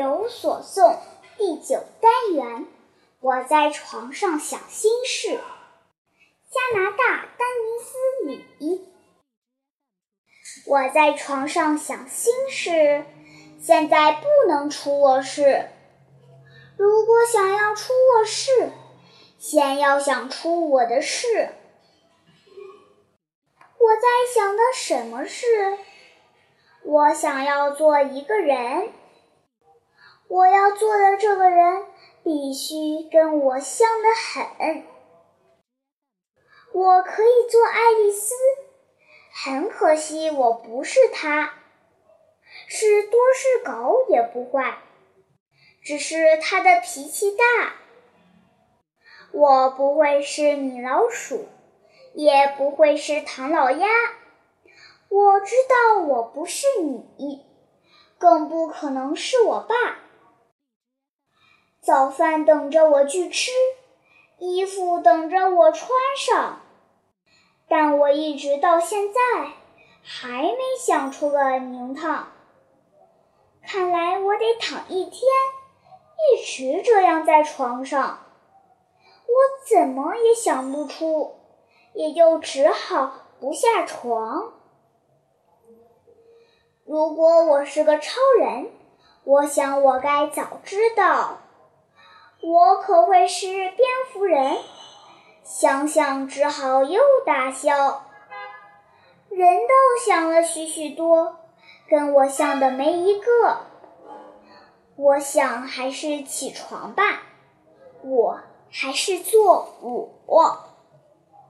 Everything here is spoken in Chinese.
有所诵第九单元，我在床上想心事。加拿大丹尼斯里，我在床上想心事，现在不能出卧室。如果想要出卧室，先要想出我的事。我在想的什么事？我想要做一个人。我要做的这个人必须跟我像得很。我可以做爱丽丝，很可惜我不是她。是多是狗也不坏，只是它的脾气大。我不会是米老鼠，也不会是唐老鸭。我知道我不是你，更不可能是我爸。早饭等着我去吃，衣服等着我穿上，但我一直到现在还没想出个名堂。看来我得躺一天，一直这样在床上。我怎么也想不出，也就只好不下床。如果我是个超人，我想我该早知道。我可会是蝙蝠人，想想只好又大笑。人倒想了许许多，跟我像的没一个。我想还是起床吧，我还是做我。